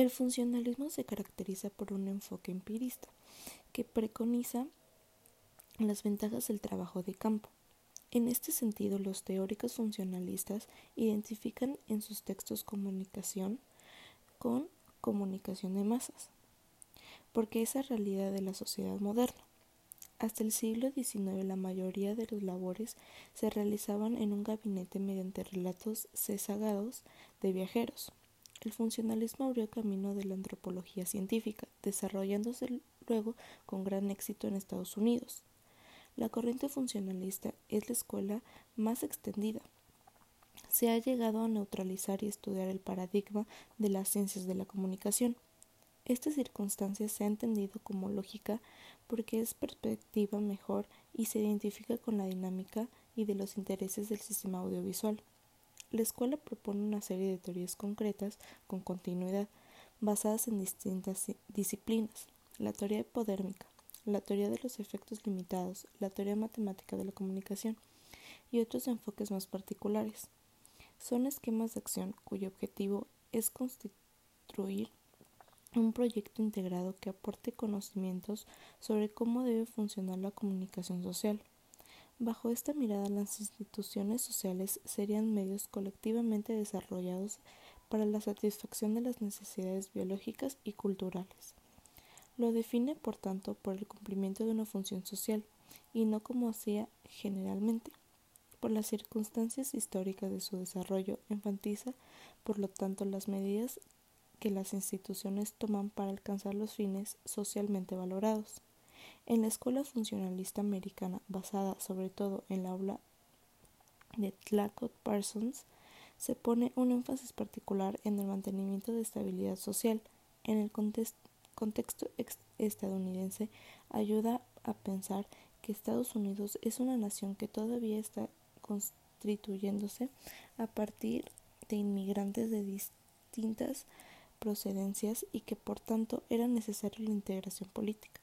El funcionalismo se caracteriza por un enfoque empirista que preconiza las ventajas del trabajo de campo. En este sentido, los teóricos funcionalistas identifican en sus textos comunicación con comunicación de masas, porque esa realidad de la sociedad moderna. Hasta el siglo XIX la mayoría de los labores se realizaban en un gabinete mediante relatos cesagados de viajeros. El funcionalismo abrió camino de la antropología científica, desarrollándose luego con gran éxito en Estados Unidos. La corriente funcionalista es la escuela más extendida. Se ha llegado a neutralizar y estudiar el paradigma de las ciencias de la comunicación. Esta circunstancia se ha entendido como lógica porque es perspectiva mejor y se identifica con la dinámica y de los intereses del sistema audiovisual. La escuela propone una serie de teorías concretas con continuidad, basadas en distintas disciplinas. La teoría hipodérmica, la teoría de los efectos limitados, la teoría matemática de la comunicación y otros enfoques más particulares. Son esquemas de acción cuyo objetivo es constituir un proyecto integrado que aporte conocimientos sobre cómo debe funcionar la comunicación social. Bajo esta mirada, las instituciones sociales serían medios colectivamente desarrollados para la satisfacción de las necesidades biológicas y culturales. Lo define, por tanto, por el cumplimiento de una función social, y no como hacía generalmente. Por las circunstancias históricas de su desarrollo, enfatiza, por lo tanto, las medidas que las instituciones toman para alcanzar los fines socialmente valorados. En la escuela funcionalista americana, basada sobre todo en la obra de Tlackott Parsons, se pone un énfasis particular en el mantenimiento de estabilidad social, en el contexto estadounidense ayuda a pensar que Estados Unidos es una nación que todavía está constituyéndose a partir de inmigrantes de distintas procedencias y que por tanto era necesaria la integración política.